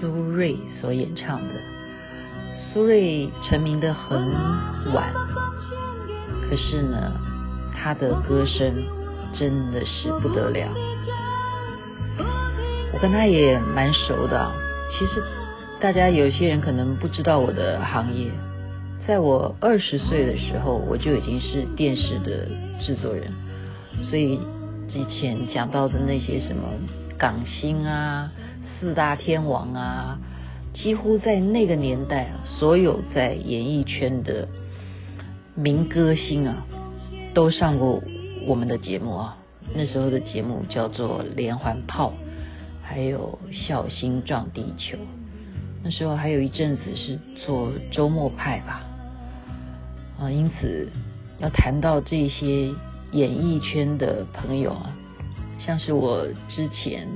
苏芮所演唱的。苏芮成名的很晚，可是呢，她的歌声真的是不得了。我跟她也蛮熟的。其实，大家有些人可能不知道我的行业。在我二十岁的时候，我就已经是电视的制作人，所以之前讲到的那些什么港星啊、四大天王啊，几乎在那个年代啊，所有在演艺圈的名歌星啊，都上过我们的节目啊。那时候的节目叫做《连环炮》，还有《笑星撞地球》。那时候还有一阵子是做周末派吧。啊，因此要谈到这些演艺圈的朋友啊，像是我之前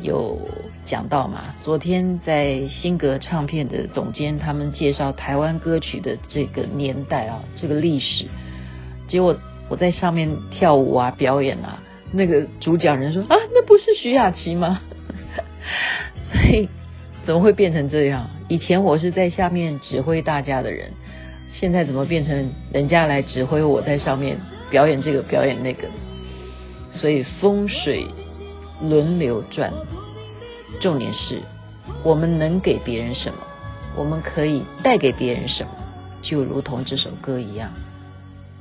有讲到嘛，昨天在新格唱片的总监他们介绍台湾歌曲的这个年代啊，这个历史，结果我在上面跳舞啊表演啊，那个主讲人说啊，那不是徐雅琪吗？所以怎么会变成这样？以前我是在下面指挥大家的人。现在怎么变成人家来指挥我在上面表演这个表演那个？所以风水轮流转，重点是我们能给别人什么，我们可以带给别人什么，就如同这首歌一样。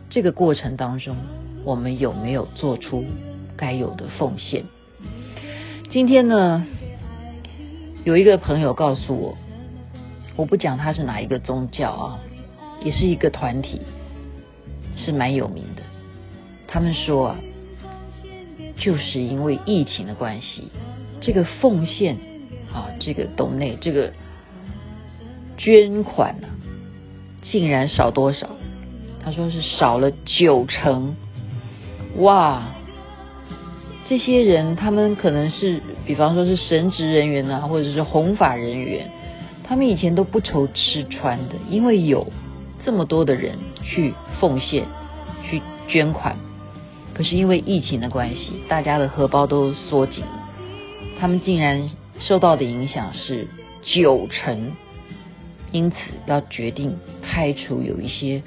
这个过程当中，我们有没有做出该有的奉献？今天呢，有一个朋友告诉我，我不讲他是哪一个宗教啊。也是一个团体，是蛮有名的。他们说啊，就是因为疫情的关系，这个奉献啊，这个 donate，这个捐款呢、啊，竟然少多少？他说是少了九成。哇！这些人他们可能是，比方说是神职人员啊，或者是弘法人员，他们以前都不愁吃穿的，因为有。这么多的人去奉献、去捐款，是因为疫情的关系，大家的荷包都缩紧了，他们竟然受到的影响是九成，因此要决定开除有一些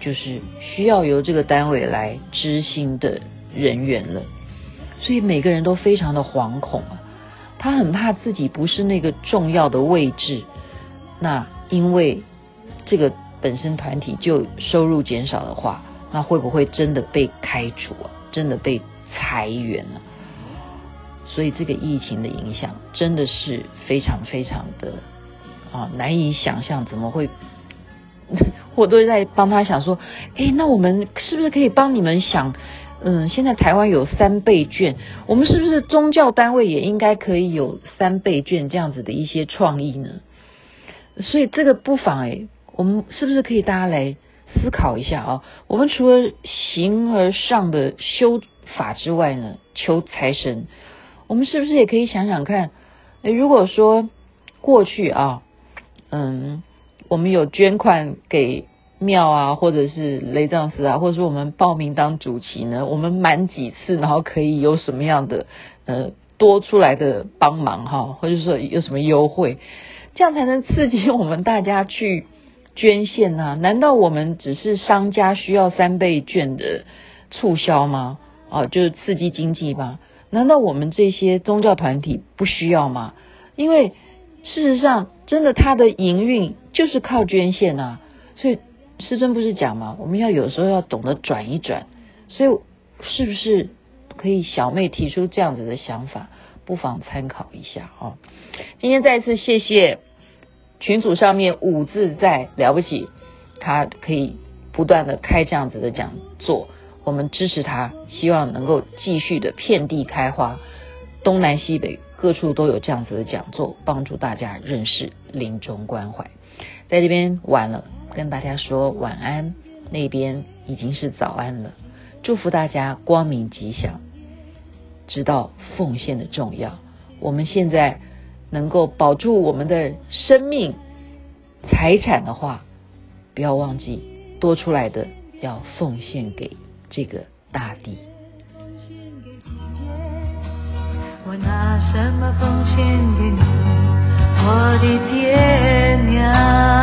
就是需要由这个单位来执行的人员了，所以每个人都非常的惶恐啊，他很怕自己不是那个重要的位置，那因为这个。本身团体就收入减少的话，那会不会真的被开除啊？真的被裁员了啊？所以这个疫情的影响真的是非常非常的啊难以想象，怎么会？我都在帮他想说，诶，那我们是不是可以帮你们想？嗯，现在台湾有三倍券，我们是不是宗教单位也应该可以有三倍券这样子的一些创意呢？所以这个不妨诶。我们是不是可以大家来思考一下啊？我们除了形而上的修法之外呢，求财神，我们是不是也可以想想看？诶，如果说过去啊，嗯，我们有捐款给庙啊，或者是雷藏寺啊，或者说我们报名当主席呢，我们满几次，然后可以有什么样的呃多出来的帮忙哈，或者说有什么优惠，这样才能刺激我们大家去。捐献呐、啊？难道我们只是商家需要三倍券的促销吗？哦，就是刺激经济吗？难道我们这些宗教团体不需要吗？因为事实上，真的他的营运就是靠捐献啊。所以师尊不是讲吗？我们要有时候要懂得转一转。所以是不是可以小妹提出这样子的想法，不妨参考一下哦。今天再次谢谢。群组上面五自在了不起，他可以不断的开这样子的讲座，我们支持他，希望能够继续的遍地开花，东南西北各处都有这样子的讲座，帮助大家认识临终关怀。在这边晚了，跟大家说晚安。那边已经是早安了，祝福大家光明吉祥，知道奉献的重要。我们现在能够保住我们的生命财产的话，不要忘记多出来的要奉献给这个大地。我拿什么奉献给你，我的爹娘？